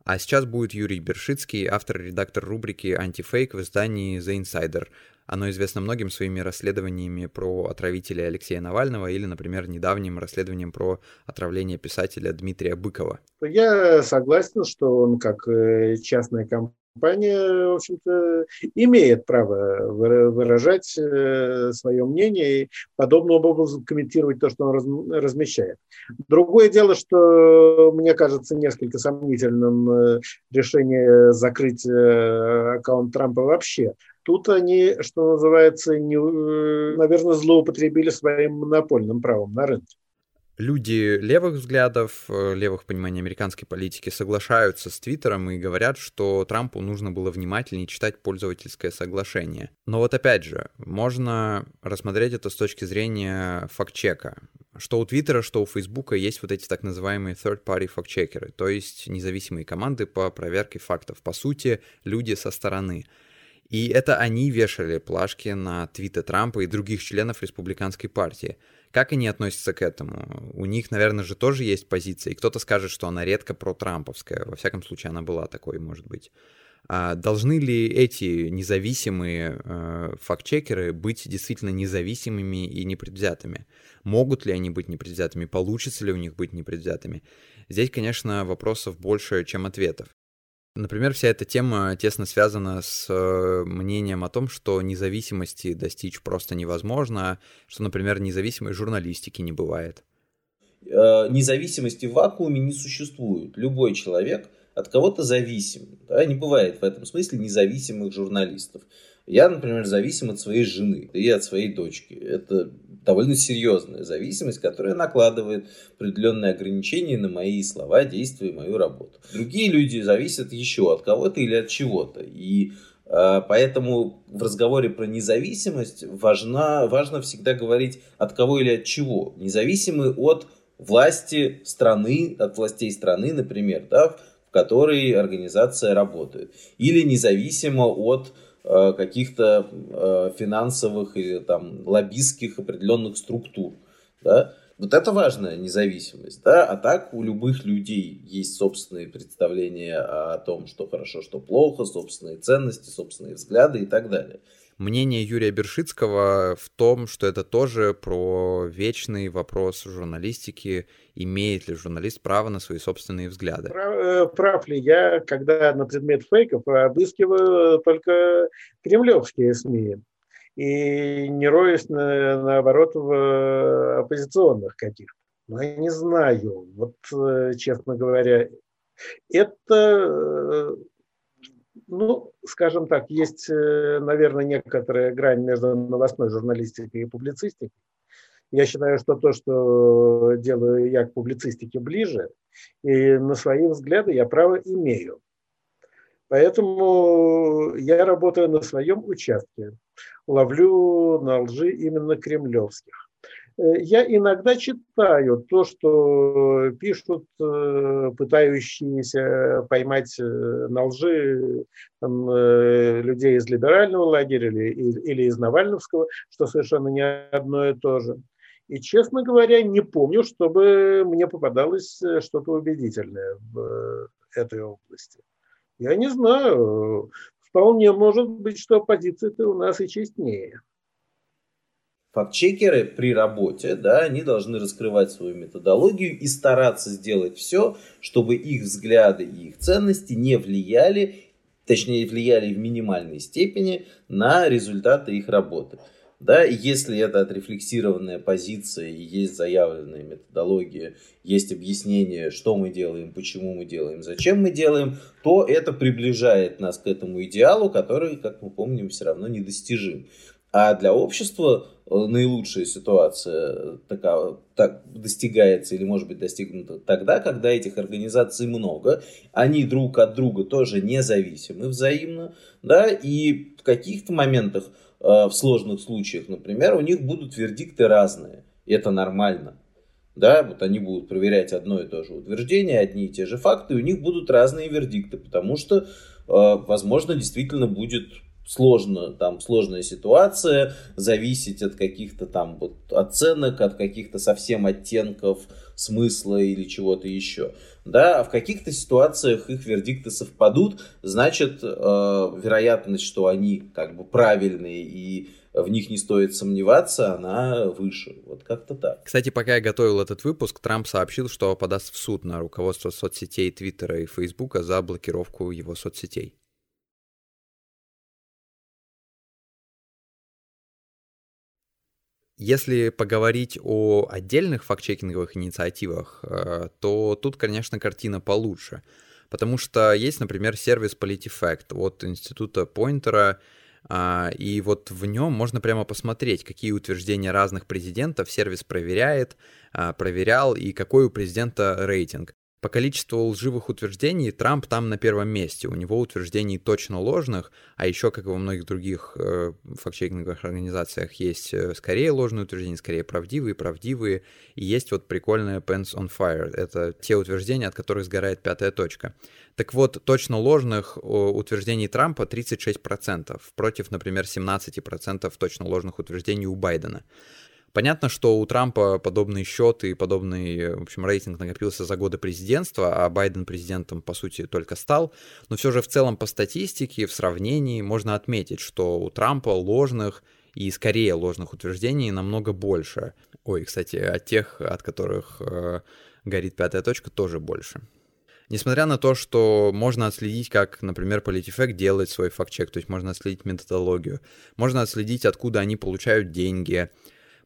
А сейчас будет Юрий Бершицкий, автор-редактор рубрики «Антифейк» в издании «The Insider». Оно известно многим своими расследованиями про отравителя Алексея Навального или, например, недавним расследованием про отравление писателя Дмитрия Быкова. Я согласен, что он как э, частная компания компания, в общем-то, имеет право выражать э, свое мнение и подобным образом комментировать то, что он размещает. Другое дело, что мне кажется несколько сомнительным э, решение закрыть э, аккаунт Трампа вообще. Тут они, что называется, не, наверное, злоупотребили своим монопольным правом на рынке люди левых взглядов, э, левых пониманий американской политики соглашаются с Твиттером и говорят, что Трампу нужно было внимательнее читать пользовательское соглашение. Но вот опять же, можно рассмотреть это с точки зрения фактчека. Что у Твиттера, что у Фейсбука есть вот эти так называемые third-party фактчекеры, то есть независимые команды по проверке фактов. По сути, люди со стороны. И это они вешали плашки на твиты Трампа и других членов республиканской партии. Как они относятся к этому? У них, наверное, же тоже есть позиция, и кто-то скажет, что она редко про-трамповская. Во всяком случае, она была такой, может быть. А должны ли эти независимые э, фактчекеры быть действительно независимыми и непредвзятыми? Могут ли они быть непредвзятыми? Получится ли у них быть непредвзятыми? Здесь, конечно, вопросов больше, чем ответов. Например, вся эта тема тесно связана с э, мнением о том, что независимости достичь просто невозможно, что, например, независимой журналистики не бывает. Э, независимости в вакууме не существует. Любой человек от кого-то зависим. Да? Не бывает в этом смысле независимых журналистов. Я, например, зависим от своей жены и от своей дочки. Это довольно серьезная зависимость, которая накладывает определенные ограничения на мои слова, действия мою работу. Другие люди зависят еще от кого-то или от чего-то. И э, Поэтому в разговоре про независимость важно, важно всегда говорить от кого или от чего. Независимы от власти страны, от властей страны, например, да, в которой организация работает. Или независимо от каких-то э, финансовых или там лоббистских определенных структур. Да? Вот это важная независимость. Да? А так у любых людей есть собственные представления о том, что хорошо, что плохо, собственные ценности, собственные взгляды и так далее мнение Юрия Бершицкого в том, что это тоже про вечный вопрос журналистики, имеет ли журналист право на свои собственные взгляды. Прав, э, прав ли я, когда на предмет фейков обыскиваю только кремлевские СМИ? и не роюсь, на, наоборот, в оппозиционных каких-то. Но я не знаю, вот, честно говоря, это ну, скажем так, есть, э, наверное, некоторая грань между новостной журналистикой и публицистикой. Я считаю, что то, что делаю я к публицистике ближе, и на свои взгляды я право имею. Поэтому я работаю на своем участке, ловлю на лжи именно кремлевских. Э, я иногда читаю то, что пишут э, пытающиеся поймать э, на лжи людей из либерального лагеря или, или из Навальновского, что совершенно не одно и то же. И, честно говоря, не помню, чтобы мне попадалось что-то убедительное в этой области. Я не знаю. Вполне может быть, что оппозиция-то у нас и честнее. Фактчекеры при работе, да, они должны раскрывать свою методологию и стараться сделать все, чтобы их взгляды и их ценности не влияли, точнее влияли в минимальной степени на результаты их работы. Да, и если это отрефлексированная позиция и есть заявленная методология, есть объяснение, что мы делаем, почему мы делаем, зачем мы делаем, то это приближает нас к этому идеалу, который, как мы помним, все равно недостижим. А для общества э, наилучшая ситуация такая, так, достигается или может быть достигнута тогда, когда этих организаций много, они друг от друга тоже независимы взаимно, да, и в каких-то моментах, э, в сложных случаях, например, у них будут вердикты разные, и это нормально. Да, вот они будут проверять одно и то же утверждение, одни и те же факты, и у них будут разные вердикты, потому что, э, возможно, действительно будет сложно, там сложная ситуация, зависеть от каких-то там вот оценок, от каких-то совсем оттенков смысла или чего-то еще. Да, а в каких-то ситуациях их вердикты совпадут, значит, э, вероятность, что они как бы правильные и в них не стоит сомневаться, она выше. Вот как-то так. Кстати, пока я готовил этот выпуск, Трамп сообщил, что подаст в суд на руководство соцсетей Твиттера и Фейсбука за блокировку его соцсетей. Если поговорить о отдельных фактчекинговых инициативах, э, то тут, конечно, картина получше. Потому что есть, например, сервис PolitiFact от института Пойнтера, а, и вот в нем можно прямо посмотреть, какие утверждения разных президентов сервис проверяет, а, проверял и какой у президента рейтинг. По количеству лживых утверждений Трамп там на первом месте. У него утверждений точно ложных, а еще, как и во многих других э, фактчекинговых организациях, есть э, скорее ложные утверждения, скорее правдивые, правдивые. И есть вот прикольная Pants on Fire. Это те утверждения, от которых сгорает пятая точка. Так вот, точно ложных утверждений Трампа 36%, против, например, 17% точно ложных утверждений у Байдена. Понятно, что у Трампа подобный счет и подобный, в общем, рейтинг накопился за годы президентства, а Байден президентом, по сути, только стал. Но все же в целом по статистике, в сравнении можно отметить, что у Трампа ложных и скорее ложных утверждений намного больше. Ой, кстати, от тех, от которых э, горит пятая точка, тоже больше. Несмотря на то, что можно отследить, как, например, PolitiFact делает свой факт-чек, то есть можно отследить методологию, можно отследить, откуда они получают деньги,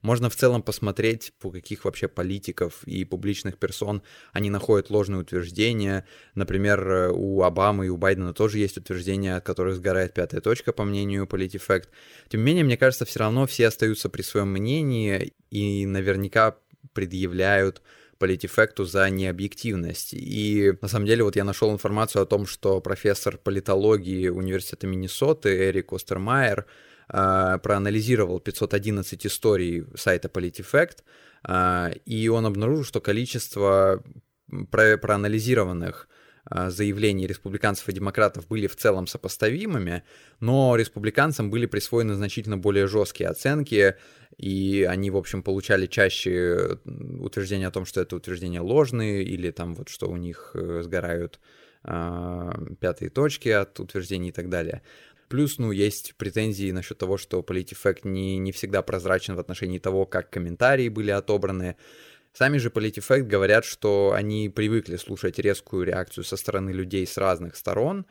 можно в целом посмотреть, по каких вообще политиков и публичных персон они находят ложные утверждения. Например, у Обамы и у Байдена тоже есть утверждения, от которых сгорает пятая точка, по мнению PolitiFact. Тем не менее, мне кажется, все равно все остаются при своем мнении и наверняка предъявляют политифекту за необъективность. И на самом деле вот я нашел информацию о том, что профессор политологии Университета Миннесоты Эрик Остермайер э, проанализировал 511 историй сайта PolitiFact, э, и он обнаружил, что количество про проанализированных а, заявлений республиканцев и демократов были в целом сопоставимыми, но республиканцам были присвоены значительно более жесткие оценки, и они, в общем, получали чаще утверждения о том, что это утверждения ложные, или там вот, что у них э, сгорают э, пятые точки от утверждений и так далее. Плюс, ну, есть претензии насчет того, что PolitiFact не, не всегда прозрачен в отношении того, как комментарии были отобраны. Сами же PolitiFact говорят, что они привыкли слушать резкую реакцию со стороны людей с разных сторон,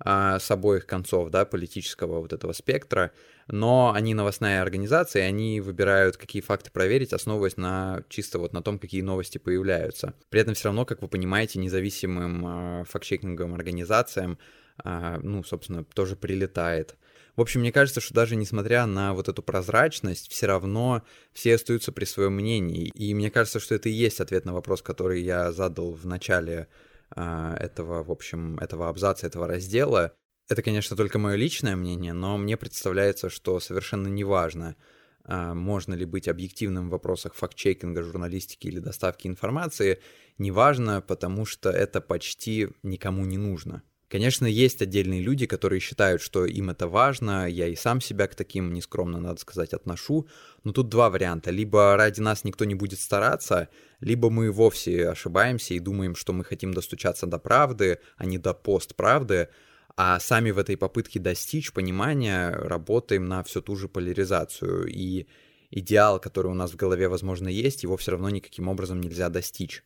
а, с обоих концов, да, политического вот этого спектра, но они новостная организация, и они выбирают, какие факты проверить, основываясь на чисто вот на том, какие новости появляются. При этом все равно, как вы понимаете, независимым э, фактчекинговым организациям, ну, собственно, тоже прилетает. В общем, мне кажется, что даже несмотря на вот эту прозрачность, все равно все остаются при своем мнении. И мне кажется, что это и есть ответ на вопрос, который я задал в начале э, этого, в общем, этого абзаца, этого раздела. Это, конечно, только мое личное мнение, но мне представляется, что совершенно неважно, а, можно ли быть объективным в вопросах факт-чекинга, журналистики или доставки информации, неважно, потому что это почти никому не нужно. Конечно, есть отдельные люди, которые считают, что им это важно, я и сам себя к таким, нескромно, надо сказать, отношу, но тут два варианта. Либо ради нас никто не будет стараться, либо мы вовсе ошибаемся и думаем, что мы хотим достучаться до правды, а не до постправды, а сами в этой попытке достичь понимания работаем на всю ту же поляризацию. И идеал, который у нас в голове, возможно, есть, его все равно никаким образом нельзя достичь.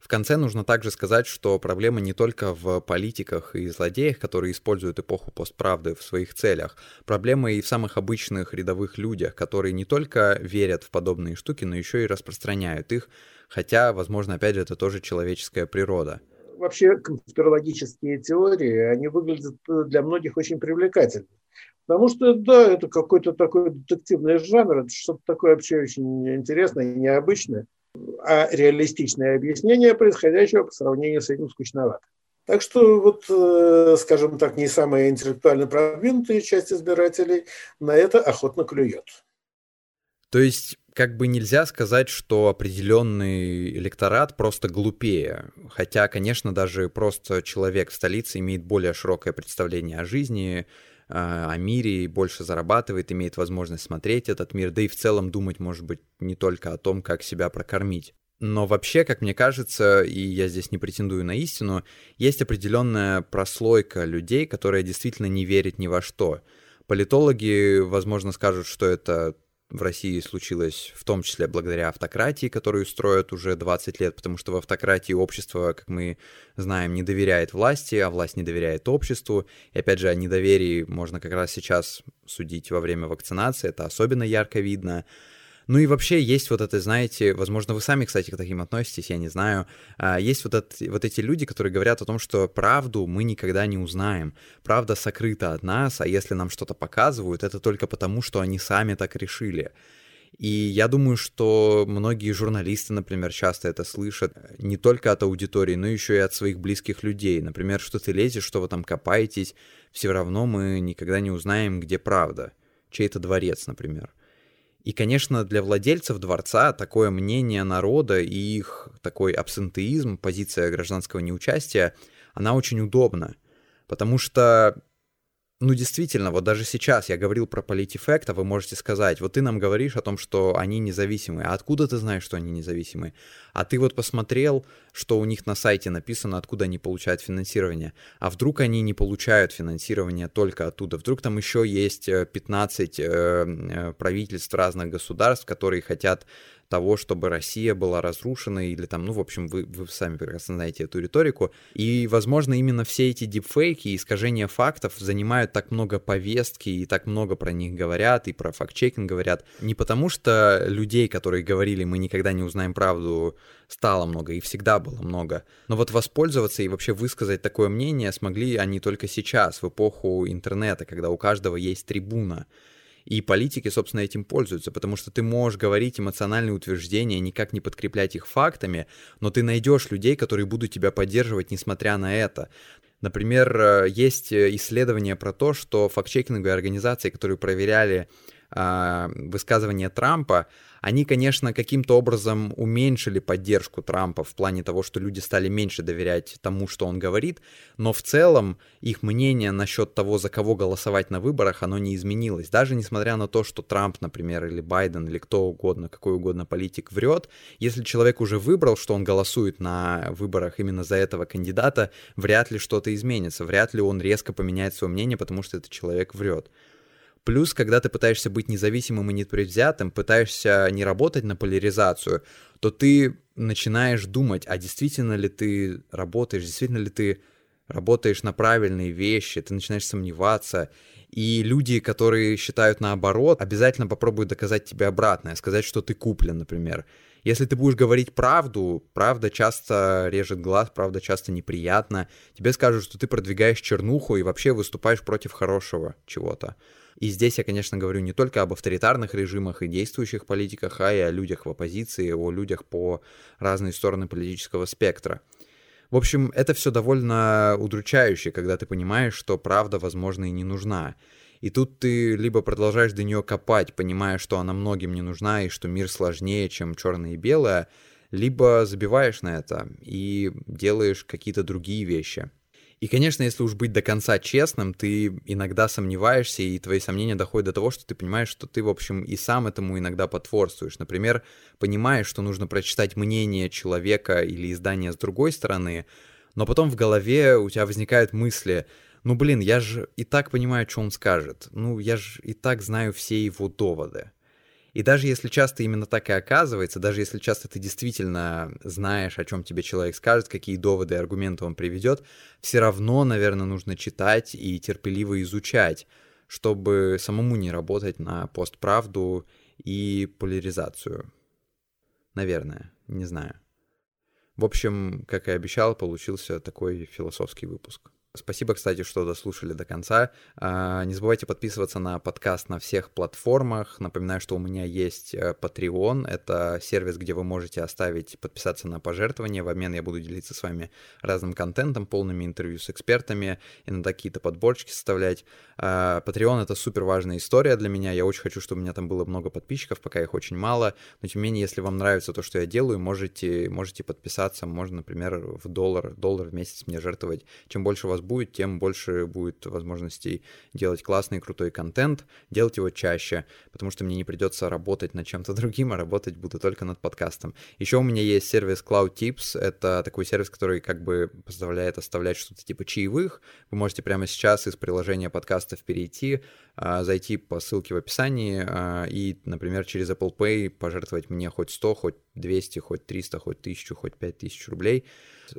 В конце нужно также сказать, что проблема не только в политиках и злодеях, которые используют эпоху постправды в своих целях. Проблема и в самых обычных рядовых людях, которые не только верят в подобные штуки, но еще и распространяют их, хотя, возможно, опять же, это тоже человеческая природа вообще конспирологические теории, они выглядят э, для многих очень привлекательно. Потому что, да, это какой-то такой детективный жанр, это что-то такое вообще очень интересное и необычное, а реалистичное объяснение происходящего по сравнению с этим скучновато. Так что, вот, э, скажем так, не самая интеллектуально продвинутая часть избирателей на это охотно клюет. То есть как бы нельзя сказать, что определенный электорат просто глупее. Хотя, конечно, даже просто человек в столице имеет более широкое представление о жизни, о мире, и больше зарабатывает, имеет возможность смотреть этот мир, да и в целом думать, может быть, не только о том, как себя прокормить. Но вообще, как мне кажется, и я здесь не претендую на истину, есть определенная прослойка людей, которая действительно не верит ни во что. Политологи, возможно, скажут, что это в России случилось в том числе благодаря автократии, которую строят уже 20 лет, потому что в автократии общество, как мы знаем, не доверяет власти, а власть не доверяет обществу. И опять же, о недоверии можно как раз сейчас судить во время вакцинации, это особенно ярко видно. Ну и вообще есть вот это, знаете, возможно, вы сами, кстати, к таким относитесь, я не знаю. А, есть вот, это, вот эти люди, которые говорят о том, что правду мы никогда не узнаем. Правда сокрыта от нас, а если нам что-то показывают, это только потому, что они сами так решили. И я думаю, что многие журналисты, например, часто это слышат не только от аудитории, но еще и от своих близких людей. Например, что ты лезешь, что вы там копаетесь, все равно мы никогда не узнаем, где правда. Чей-то дворец, например. И, конечно, для владельцев дворца такое мнение народа и их такой абсентеизм, позиция гражданского неучастия, она очень удобна. Потому что ну, действительно, вот даже сейчас я говорил про политэффект, а вы можете сказать, вот ты нам говоришь о том, что они независимые, а откуда ты знаешь, что они независимые? А ты вот посмотрел, что у них на сайте написано, откуда они получают финансирование, а вдруг они не получают финансирование только оттуда, вдруг там еще есть 15 э, э, правительств разных государств, которые хотят того, чтобы Россия была разрушена, или там, ну, в общем, вы, вы сами прекрасно знаете эту риторику. И, возможно, именно все эти дипфейки и искажения фактов занимают так много повестки, и так много про них говорят, и про факт-чекинг говорят. Не потому что людей, которые говорили, мы никогда не узнаем правду, стало много, и всегда было много. Но вот воспользоваться и вообще высказать такое мнение смогли они только сейчас, в эпоху интернета, когда у каждого есть трибуна. И политики, собственно, этим пользуются, потому что ты можешь говорить эмоциональные утверждения, никак не подкреплять их фактами, но ты найдешь людей, которые будут тебя поддерживать, несмотря на это. Например, э, есть исследования про то, что фактчекинговые организации, которые проверяли э, высказывания Трампа, они, конечно, каким-то образом уменьшили поддержку Трампа в плане того, что люди стали меньше доверять тому, что он говорит, но в целом их мнение насчет того, за кого голосовать на выборах, оно не изменилось. Даже несмотря на то, что Трамп, например, или Байден, или кто угодно, какой угодно политик врет, если человек уже выбрал, что он голосует на выборах именно за этого кандидата, вряд ли что-то изменится, вряд ли он резко поменяет свое мнение, потому что этот человек врет. Плюс, когда ты пытаешься быть независимым и непредвзятым, пытаешься не работать на поляризацию, то ты начинаешь думать, а действительно ли ты работаешь, действительно ли ты работаешь на правильные вещи, ты начинаешь сомневаться, и люди, которые считают наоборот, обязательно попробуют доказать тебе обратное, сказать, что ты куплен, например. Если ты будешь говорить правду, правда часто режет глаз, правда часто неприятно. Тебе скажут, что ты продвигаешь чернуху и вообще выступаешь против хорошего чего-то. И здесь я, конечно, говорю не только об авторитарных режимах и действующих политиках, а и о людях в оппозиции, о людях по разные стороны политического спектра. В общем, это все довольно удручающе, когда ты понимаешь, что правда, возможно, и не нужна. И тут ты либо продолжаешь до нее копать, понимая, что она многим не нужна и что мир сложнее, чем черное и белое, либо забиваешь на это и делаешь какие-то другие вещи. И, конечно, если уж быть до конца честным, ты иногда сомневаешься, и твои сомнения доходят до того, что ты понимаешь, что ты, в общем, и сам этому иногда потворствуешь. Например, понимаешь, что нужно прочитать мнение человека или издания с другой стороны, но потом в голове у тебя возникают мысли, ну, блин, я же и так понимаю, что он скажет. Ну, я же и так знаю все его доводы. И даже если часто именно так и оказывается, даже если часто ты действительно знаешь, о чем тебе человек скажет, какие доводы и аргументы он приведет, все равно, наверное, нужно читать и терпеливо изучать, чтобы самому не работать на постправду и поляризацию. Наверное, не знаю. В общем, как и обещал, получился такой философский выпуск. Спасибо, кстати, что дослушали до конца. А, не забывайте подписываться на подкаст на всех платформах. Напоминаю, что у меня есть э, Patreon. Это сервис, где вы можете оставить, подписаться на пожертвования. В обмен я буду делиться с вами разным контентом, полными интервью с экспертами, иногда какие-то подборчики составлять. А, Patreon — это супер важная история для меня. Я очень хочу, чтобы у меня там было много подписчиков, пока их очень мало. Но, тем не менее, если вам нравится то, что я делаю, можете, можете подписаться. Можно, например, в доллар, доллар в месяц мне жертвовать. Чем больше у вас вас будет, тем больше будет возможностей делать классный, крутой контент, делать его чаще, потому что мне не придется работать над чем-то [laughs] другим, а работать буду только над подкастом. Еще у меня есть сервис Cloud Tips, это такой сервис, который как бы позволяет оставлять что-то типа чаевых. Вы можете прямо сейчас из приложения подкастов перейти, а, зайти по ссылке в описании а, и, например, через Apple Pay пожертвовать мне хоть 100, хоть 200, хоть 300, хоть 1000, хоть 5000 рублей.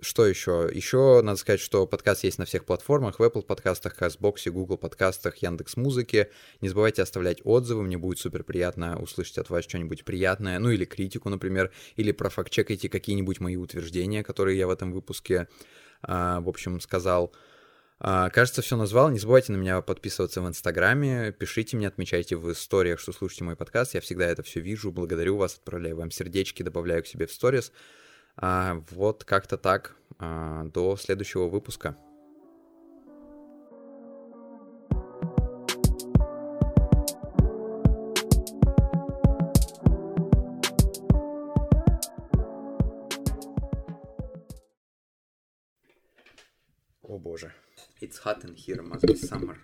Что еще? Еще надо сказать, что подкаст есть на всех платформах, в Apple подкастах, CastBox, Google подкастах, Яндекс Музыке. Не забывайте оставлять отзывы, мне будет супер приятно услышать от вас что-нибудь приятное, ну или критику, например, или профакт-чекайте какие-нибудь мои утверждения, которые я в этом выпуске, а, в общем, сказал. А, кажется, все назвал. Не забывайте на меня подписываться в Инстаграме. Пишите мне, отмечайте в историях, что слушаете мой подкаст. Я всегда это все вижу. Благодарю вас, отправляю вам сердечки, добавляю к себе в сторис. А, вот как-то так. А, до следующего выпуска. О боже. It's hot in here, must be summer.